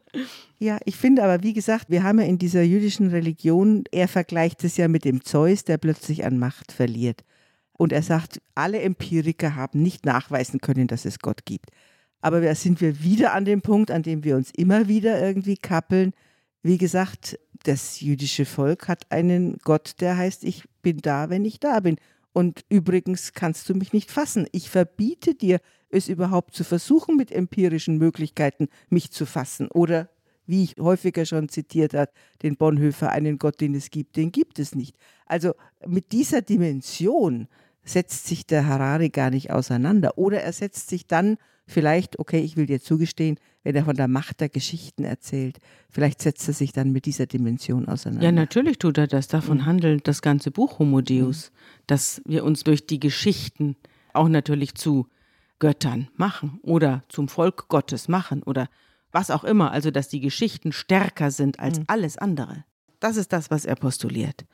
ja, ich finde aber, wie gesagt, wir haben ja in dieser jüdischen Religion, er vergleicht es ja mit dem Zeus, der plötzlich an Macht verliert. Und er sagt, alle Empiriker haben nicht nachweisen können, dass es Gott gibt. Aber da sind wir wieder an dem Punkt, an dem wir uns immer wieder irgendwie kappeln. Wie gesagt, das jüdische Volk hat einen Gott, der heißt, ich bin da, wenn ich da bin. Und übrigens kannst du mich nicht fassen. Ich verbiete dir, es überhaupt zu versuchen, mit empirischen Möglichkeiten mich zu fassen. Oder, wie ich häufiger schon zitiert habe, den Bonhoeffer, einen Gott, den es gibt, den gibt es nicht. Also mit dieser Dimension setzt sich der Harari gar nicht auseinander. Oder er setzt sich dann vielleicht, okay, ich will dir zugestehen, wenn er von der Macht der Geschichten erzählt. Vielleicht setzt er sich dann mit dieser Dimension auseinander. Ja, natürlich tut er das. Davon mhm. handelt das ganze Buch Homo Deus, mhm. dass wir uns durch die Geschichten auch natürlich zu Göttern machen oder zum Volk Gottes machen oder was auch immer. Also, dass die Geschichten stärker sind als mhm. alles andere. Das ist das, was er postuliert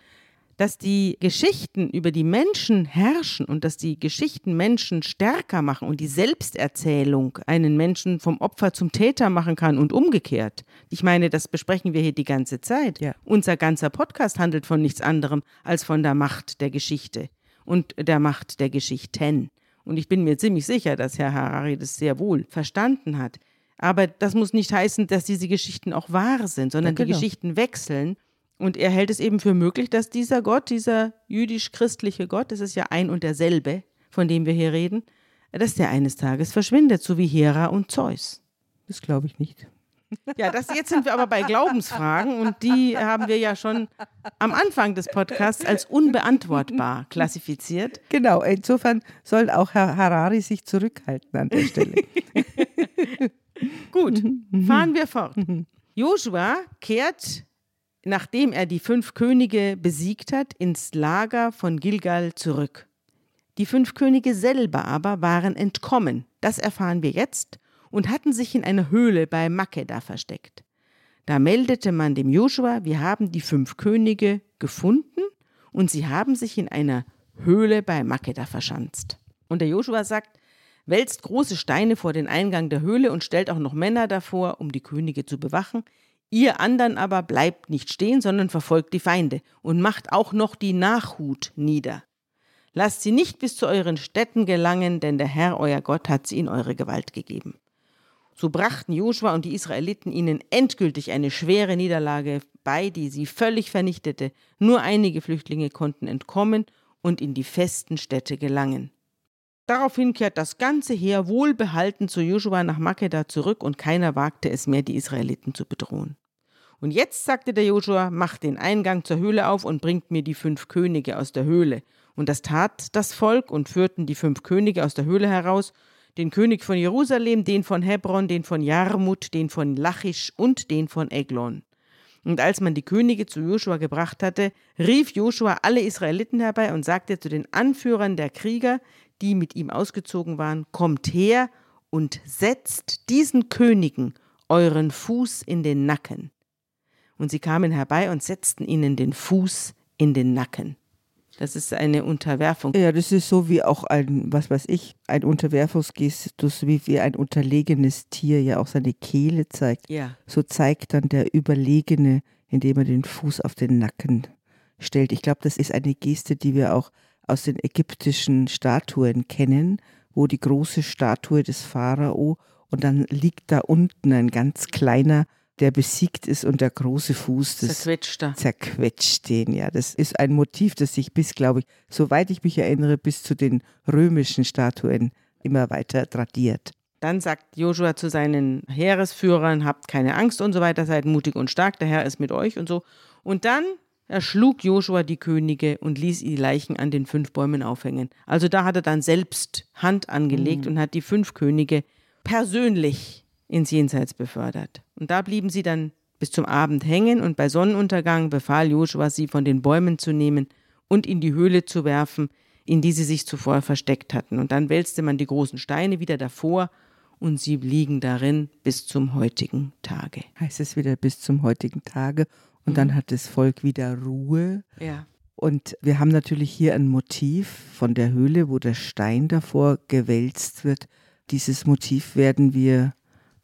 dass die Geschichten über die Menschen herrschen und dass die Geschichten Menschen stärker machen und die Selbsterzählung einen Menschen vom Opfer zum Täter machen kann und umgekehrt. Ich meine, das besprechen wir hier die ganze Zeit. Ja. Unser ganzer Podcast handelt von nichts anderem als von der Macht der Geschichte und der Macht der Geschichten. Und ich bin mir ziemlich sicher, dass Herr Harari das sehr wohl verstanden hat. Aber das muss nicht heißen, dass diese Geschichten auch wahr sind, sondern ja, genau. die Geschichten wechseln und er hält es eben für möglich, dass dieser Gott, dieser jüdisch-christliche Gott, das ist ja ein und derselbe, von dem wir hier reden, dass der eines Tages verschwindet, so wie Hera und Zeus. Das glaube ich nicht. Ja, das, jetzt sind wir aber bei Glaubensfragen und die haben wir ja schon am Anfang des Podcasts als unbeantwortbar klassifiziert. Genau, insofern soll auch Herr Harari sich zurückhalten an der Stelle. Gut, fahren wir fort. Joshua kehrt nachdem er die fünf Könige besiegt hat, ins Lager von Gilgal zurück. Die fünf Könige selber aber waren entkommen, das erfahren wir jetzt, und hatten sich in einer Höhle bei Makeda versteckt. Da meldete man dem Joshua, wir haben die fünf Könige gefunden und sie haben sich in einer Höhle bei Makeda verschanzt. Und der Joshua sagt, wälzt große Steine vor den Eingang der Höhle und stellt auch noch Männer davor, um die Könige zu bewachen. Ihr anderen aber bleibt nicht stehen, sondern verfolgt die Feinde und macht auch noch die Nachhut nieder. Lasst sie nicht bis zu euren Städten gelangen, denn der Herr, euer Gott, hat sie in eure Gewalt gegeben. So brachten Joshua und die Israeliten ihnen endgültig eine schwere Niederlage bei, die sie völlig vernichtete. Nur einige Flüchtlinge konnten entkommen und in die festen Städte gelangen. Daraufhin kehrt das ganze Heer wohlbehalten zu Joshua nach Makeda zurück und keiner wagte es mehr, die Israeliten zu bedrohen. Und jetzt, sagte der Joshua, macht den Eingang zur Höhle auf und bringt mir die fünf Könige aus der Höhle. Und das tat das Volk und führten die fünf Könige aus der Höhle heraus, den König von Jerusalem, den von Hebron, den von Jarmut, den von Lachisch und den von Eglon. Und als man die Könige zu Joshua gebracht hatte, rief Joshua alle Israeliten herbei und sagte zu den Anführern der Krieger, die mit ihm ausgezogen waren, kommt her und setzt diesen Königen euren Fuß in den Nacken und sie kamen herbei und setzten ihnen den Fuß in den Nacken. Das ist eine Unterwerfung. Ja, das ist so wie auch ein, was weiß ich, ein Unterwerfungsgestus, wie, wie ein unterlegenes Tier ja auch seine Kehle zeigt. Ja. So zeigt dann der Überlegene, indem er den Fuß auf den Nacken stellt. Ich glaube, das ist eine Geste, die wir auch aus den ägyptischen Statuen kennen, wo die große Statue des Pharao und dann liegt da unten ein ganz kleiner der besiegt ist und der große Fuß das zerquetscht, zerquetscht den. Ja, das ist ein Motiv, das sich bis, glaube ich, soweit ich mich erinnere, bis zu den römischen Statuen immer weiter tradiert. Dann sagt Joshua zu seinen Heeresführern, habt keine Angst und so weiter, seid mutig und stark, der Herr ist mit euch und so. Und dann erschlug Joshua die Könige und ließ die Leichen an den fünf Bäumen aufhängen. Also da hat er dann selbst Hand angelegt mhm. und hat die fünf Könige persönlich ins Jenseits befördert. Und da blieben sie dann bis zum Abend hängen, und bei Sonnenuntergang befahl Joshua, sie von den Bäumen zu nehmen und in die Höhle zu werfen, in die sie sich zuvor versteckt hatten. Und dann wälzte man die großen Steine wieder davor, und sie liegen darin bis zum heutigen Tage. Heißt es wieder bis zum heutigen Tage, und mhm. dann hat das Volk wieder Ruhe. Ja. Und wir haben natürlich hier ein Motiv von der Höhle, wo der Stein davor gewälzt wird. Dieses Motiv werden wir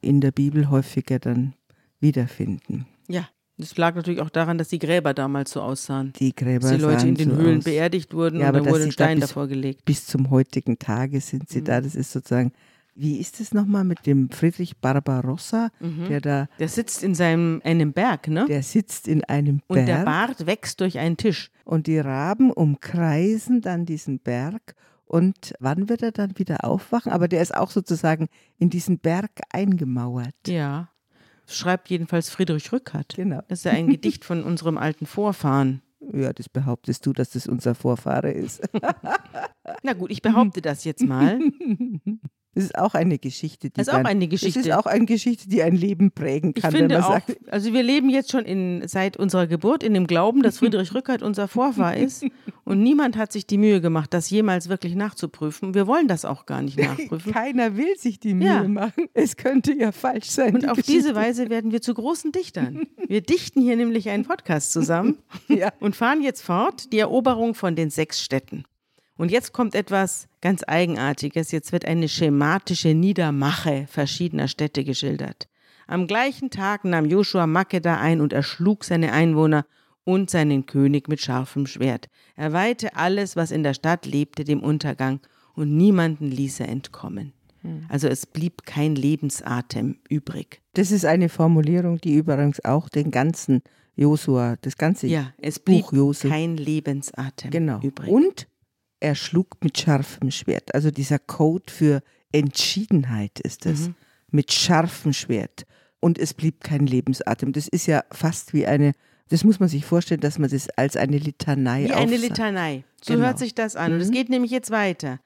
in der Bibel häufiger dann wiederfinden. Ja, das lag natürlich auch daran, dass die Gräber damals so aussahen. Die Gräber dass die Leute in den so Höhlen aus. beerdigt wurden ja, und da wurde ein Stein da bis, davor gelegt. Bis zum heutigen Tage sind sie mhm. da. Das ist sozusagen wie ist es nochmal mit dem Friedrich Barbarossa, mhm. der da. Der sitzt in seinem, einem Berg, ne? Der sitzt in einem Berg. Und der Bart wächst durch einen Tisch. Und die Raben umkreisen dann diesen Berg und wann wird er dann wieder aufwachen? Aber der ist auch sozusagen in diesen Berg eingemauert. Ja. Schreibt jedenfalls Friedrich Rückert. Genau. Das ist ja ein Gedicht von unserem alten Vorfahren. Ja, das behauptest du, dass das unser Vorfahre ist. Na gut, ich behaupte das jetzt mal. Das ist auch eine Geschichte, die Das ist dann, auch eine Geschichte. Das ist auch eine Geschichte, die ein Leben prägen Ich kann. finde wenn man auch, sagt, also wir leben jetzt schon in, seit unserer Geburt in dem Glauben, dass Friedrich Rückert unser Vorfahr ist und niemand hat sich die Mühe gemacht, das jemals wirklich nachzuprüfen. Wir wollen das auch gar nicht nachprüfen. keiner will sich die Mühe Ja. machen. Es könnte ja falsch sein. Und die auf Geschichte. diese Weise werden wir zu großen Dichtern. Wir dichten hier nämlich einen Podcast zusammen Ja. und fahren jetzt fort, die Eroberung von den sechs Städten. Und jetzt kommt etwas ganz Eigenartiges. Jetzt wird eine schematische Niedermache verschiedener Städte geschildert. Am gleichen Tag nahm Joshua Makeda ein und erschlug seine Einwohner und seinen König mit scharfem Schwert. Er weihte alles, was in der Stadt lebte, dem Untergang und niemanden ließ er entkommen. Also es blieb kein Lebensatem übrig. Das ist eine Formulierung, die übrigens auch den ganzen Josua, das ganze Ja, es blieb Buch Josua. kein Lebensatem Genau. übrig. Und er schlug mit scharfem Schwert. Also dieser Code für Entschiedenheit ist es. Mhm. Mit scharfem Schwert. Und es blieb kein Lebensatem. Das ist ja fast wie eine, das muss man sich vorstellen, dass man das als eine Litanei Wie eine aufsagt. Litanei. So Genau. hört sich das an. Und es geht nämlich jetzt weiter.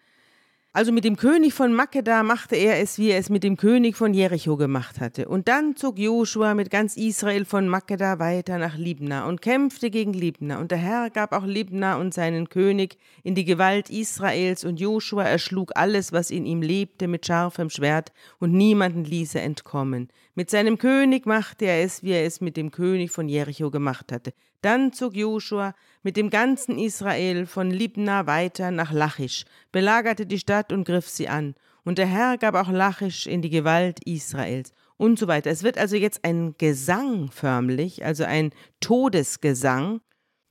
Also mit dem König von Makeda machte er es, wie er es mit dem König von Jericho gemacht hatte. Und dann zog Joshua mit ganz Israel von Makeda weiter nach Libna und kämpfte gegen Libna. Und der Herr gab auch Libna und seinen König in die Gewalt Israels. Und Joshua erschlug alles, was in ihm lebte, mit scharfem Schwert. Und niemanden ließ er entkommen. Mit seinem König machte er es, wie er es mit dem König von Jericho gemacht hatte. Dann zog Joshua mit dem ganzen Israel von Libna weiter nach Lachisch, belagerte die Stadt und griff sie an. Und der Herr gab auch Lachisch in die Gewalt Israels und so weiter. Es wird also jetzt ein Gesang förmlich, also ein Todesgesang,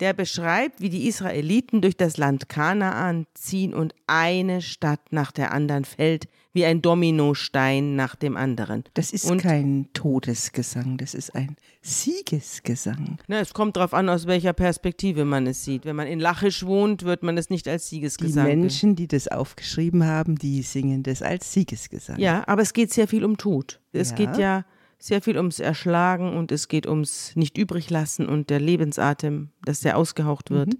der beschreibt, wie die Israeliten durch das Land Kanaan ziehen und eine Stadt nach der anderen fällt, wie ein Dominostein nach dem anderen. Das ist Und- kein Todesgesang, das ist ein Siegesgesang. Na, es kommt darauf an, aus welcher Perspektive man es sieht. Wenn man in Lachisch wohnt, wird man es nicht als Die Siegesgesang. Menschen, die das aufgeschrieben haben, die singen das als Siegesgesang. Ja, aber es geht sehr viel um Tod. Es Ja. geht ja sehr viel ums Erschlagen und es geht ums nicht übrig lassen und der Lebensatem, dass der ausgehaucht wird. Mhm.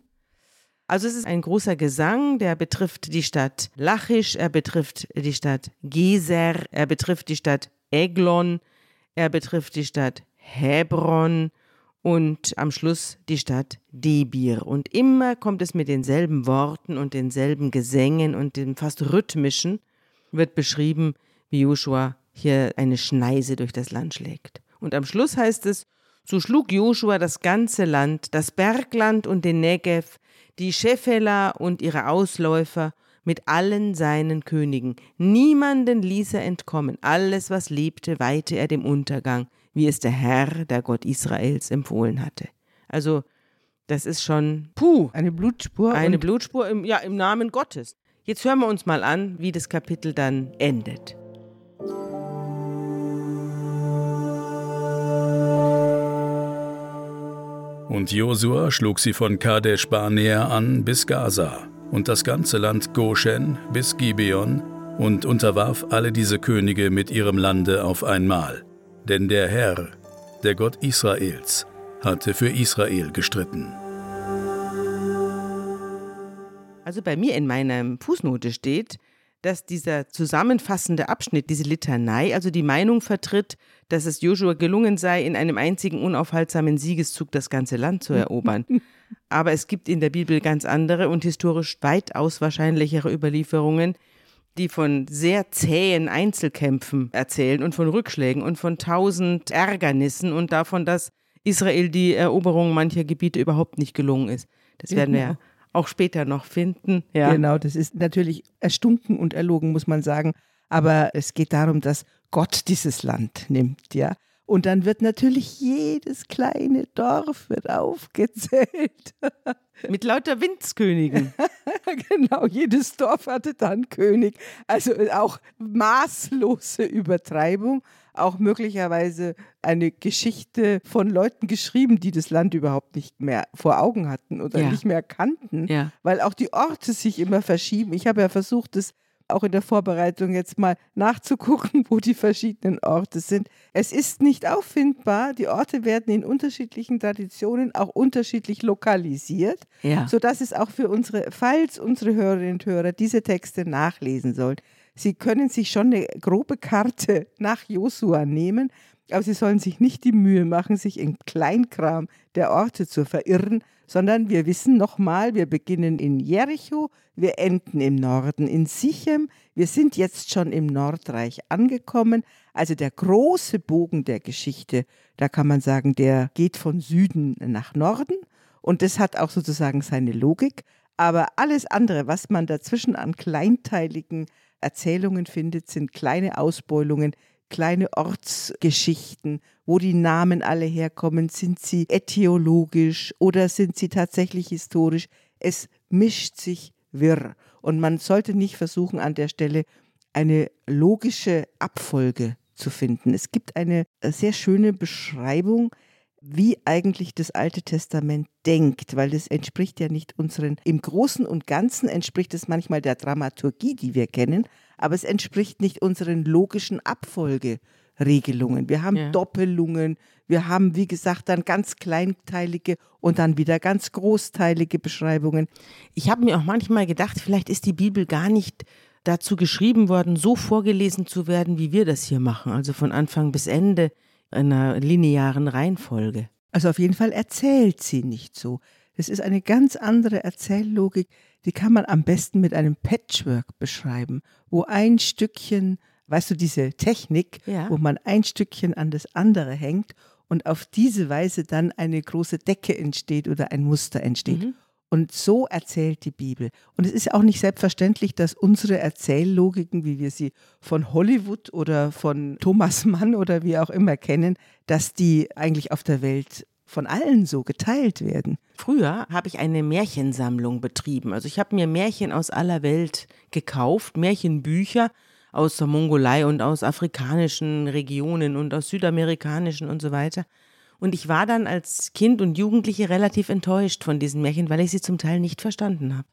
Also es ist ein großer Gesang, der betrifft die Stadt Lachisch, er betrifft die Stadt Geser, er betrifft die Stadt Eglon, er betrifft die Stadt Hebron und am Schluss die Stadt Debir. Und immer kommt es mit denselben Worten und denselben Gesängen und dem fast rhythmischen, wird beschrieben, wie Joshua hier eine Schneise durch das Land schlägt. Und am Schluss heißt es, so schlug Joshua das ganze Land, das Bergland und den Negev, die Schefela und ihre Ausläufer mit allen seinen Königen. Niemanden ließ er entkommen. Alles, was lebte, weihte er dem Untergang, wie es der Herr, der Gott Israels, empfohlen hatte. Also, das ist schon, puh, Eine Blutspur. eine Blutspur im, ja, im Namen Gottes. Jetzt hören wir uns mal an, wie das Kapitel dann endet. Und Josua schlug sie von Kadesh Barnea an bis Gaza und das ganze Land Goshen bis Gibeon und unterwarf alle diese Könige mit ihrem Lande auf einmal. Denn der Herr, der Gott Israels, hatte für Israel gestritten. Also bei mir in meiner Fußnote steht, dass dieser zusammenfassende Abschnitt, diese Litanei, also die Meinung vertritt, dass es Joshua gelungen sei, in einem einzigen unaufhaltsamen Siegeszug das ganze Land zu erobern. Aber es gibt in der Bibel ganz andere und historisch weitaus wahrscheinlichere Überlieferungen, die von sehr zähen Einzelkämpfen erzählen und von Rückschlägen und von tausend Ärgernissen und davon, dass Israel die Eroberung mancher Gebiete überhaupt nicht gelungen ist. Das werden wir ja auch später noch finden. Ja. Genau, das ist natürlich erstunken und erlogen, muss man sagen. Aber es geht darum, dass Gott dieses Land nimmt, ja. Und dann wird natürlich jedes kleine Dorf wird aufgezählt. Mit lauter Windskönigen. genau, jedes Dorf hatte dann König. Also auch maßlose Übertreibung, auch möglicherweise eine Geschichte von Leuten geschrieben, die das Land überhaupt nicht mehr vor Augen hatten oder Ja. nicht mehr kannten, Ja. weil auch die Orte sich immer verschieben. Ich habe ja versucht, das auch in der Vorbereitung jetzt mal nachzugucken, wo die verschiedenen Orte sind. Es ist nicht auffindbar. Die Orte werden in unterschiedlichen Traditionen auch unterschiedlich lokalisiert Ja. sodass es auch für unsere, falls unsere Hörerinnen und Hörer diese Texte nachlesen sollen, Sie können sich schon eine grobe Karte nach Josua nehmen, aber Sie sollen sich nicht die Mühe machen, sich im Kleinkram der Orte zu verirren, sondern wir wissen nochmal, wir beginnen in Jericho, wir enden im Norden in Sichem, wir sind jetzt schon im Nordreich angekommen, also der große Bogen der Geschichte, da kann man sagen, der geht von Süden nach Norden und das hat auch sozusagen seine Logik, aber alles andere, was man dazwischen an kleinteiligen Erzählungen findet, sind kleine Ausbeulungen, kleine Ortsgeschichten, wo die Namen alle herkommen. Sind sie äthiologisch oder sind sie tatsächlich historisch? Es mischt sich wirr. Und man sollte nicht versuchen, an der Stelle eine logische Abfolge zu finden. Es gibt eine sehr schöne Beschreibung, wie eigentlich das Alte Testament denkt, weil das entspricht ja nicht unseren, im Großen und Ganzen entspricht es manchmal der Dramaturgie, die wir kennen, aber es entspricht nicht unseren logischen Abfolgeregelungen. Wir haben ja. Doppelungen, wir haben, wie gesagt, dann ganz kleinteilige und dann wieder ganz großteilige Beschreibungen. Ich habe mir auch manchmal gedacht, vielleicht ist die Bibel gar nicht dazu geschrieben worden, so vorgelesen zu werden, wie wir das hier machen, also von Anfang bis Ende einer linearen Reihenfolge. Also auf jeden Fall erzählt sie nicht so. Es ist eine ganz andere Erzähllogik, die kann man am besten mit einem Patchwork beschreiben, wo ein Stückchen, weißt du, diese Technik, ja. wo man ein Stückchen an das andere hängt und auf diese Weise dann eine große Decke entsteht oder ein Muster entsteht. Mhm. Und so erzählt die Bibel. Und es ist auch nicht selbstverständlich, dass unsere Erzähllogiken, wie wir sie von Hollywood oder von Thomas Mann oder wie auch immer kennen, dass die eigentlich auf der Welt von allen so geteilt werden. Früher habe ich eine Märchensammlung betrieben. Also ich habe mir Märchen aus aller Welt gekauft, Märchenbücher aus der Mongolei und aus afrikanischen Regionen und aus südamerikanischen und so weiter. Und ich war dann als Kind und Jugendliche relativ enttäuscht von diesen Märchen, weil ich sie zum Teil nicht verstanden habe.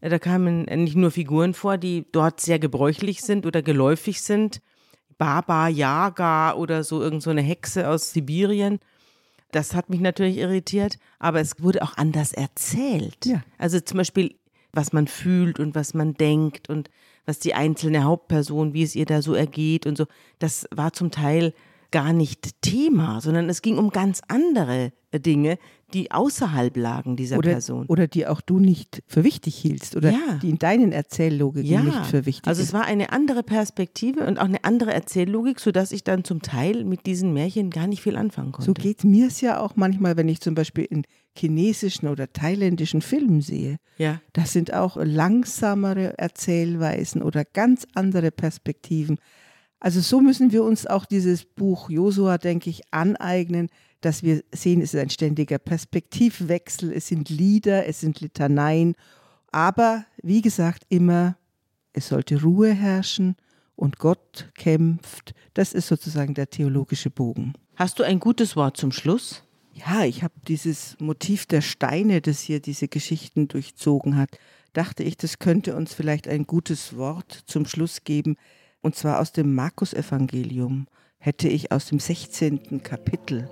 Da kamen nicht nur Figuren vor, die dort sehr gebräuchlich sind oder geläufig sind. Baba Yaga oder so irgend so eine Hexe aus Sibirien. Das hat mich natürlich irritiert, aber es wurde auch anders erzählt. Ja. Also zum Beispiel, was man fühlt und was man denkt und was die einzelne Hauptperson, wie es ihr da so ergeht und so. Das war zum Teil gar nicht Thema, sondern es ging um ganz andere äh, Dinge, die außerhalb lagen dieser oder, Person. Oder die auch du nicht für wichtig hieltst oder ja. die in deinen Erzähllogiken ja. nicht für wichtig Also es war eine andere Perspektive und auch eine andere Erzähllogik, sodass ich dann zum Teil mit diesen Märchen gar nicht viel anfangen konnte. So geht mir es ja auch manchmal, wenn ich zum Beispiel in chinesischen oder thailändischen Filmen sehe. Ja. Das sind auch langsamere Erzählweisen oder ganz andere Perspektiven. Also so müssen wir uns auch dieses Buch Josua, denke ich, aneignen, dass wir sehen, es ist ein ständiger Perspektivwechsel, es sind Lieder, es sind Litaneien, aber wie gesagt, immer, es sollte Ruhe herrschen und Gott kämpft. Das ist sozusagen der theologische Bogen. Hast du ein gutes Wort zum Schluss? Ja, ich habe dieses Motiv der Steine, das hier diese Geschichten durchzogen hat, dachte ich, das könnte uns vielleicht ein gutes Wort zum Schluss geben. Und zwar aus dem Markus-Evangelium hätte ich aus dem 16. Kapitel.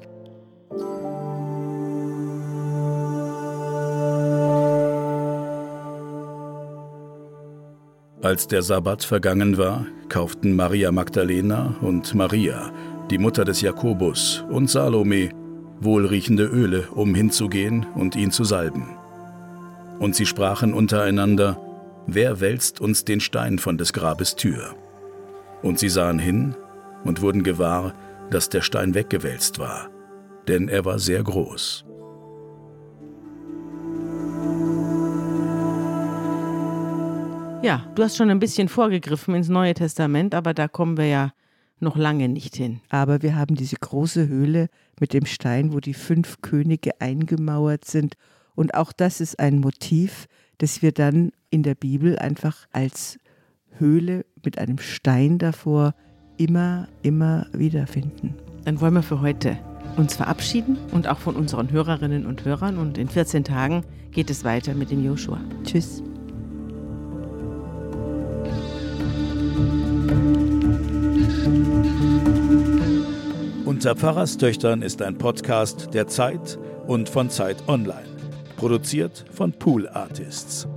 Als der Sabbat vergangen war, kauften Maria Magdalena und Maria, die Mutter des Jakobus, und Salome wohlriechende Öle, um hinzugehen und ihn zu salben. Und sie sprachen untereinander, Wer wälzt uns den Stein von des Grabes Tür? Und sie sahen hin und wurden gewahr, dass der Stein weggewälzt war, denn er war sehr groß. Ja, du hast schon ein bisschen vorgegriffen ins Neue Testament, aber da kommen wir ja noch lange nicht hin. Aber wir haben diese große Höhle mit dem Stein, wo die fünf Könige eingemauert sind. Und auch das ist ein Motiv, das wir dann in der Bibel einfach als Höhle mit einem Stein davor immer, immer wiederfinden. Dann wollen wir für heute uns verabschieden und auch von unseren Hörerinnen und Hörern. Und in 14 Tagen geht es weiter mit dem Joshua. Tschüss. Unter Pfarrerstöchtern ist ein Podcast der Zeit und von Zeit Online. Produziert von Pool Artists.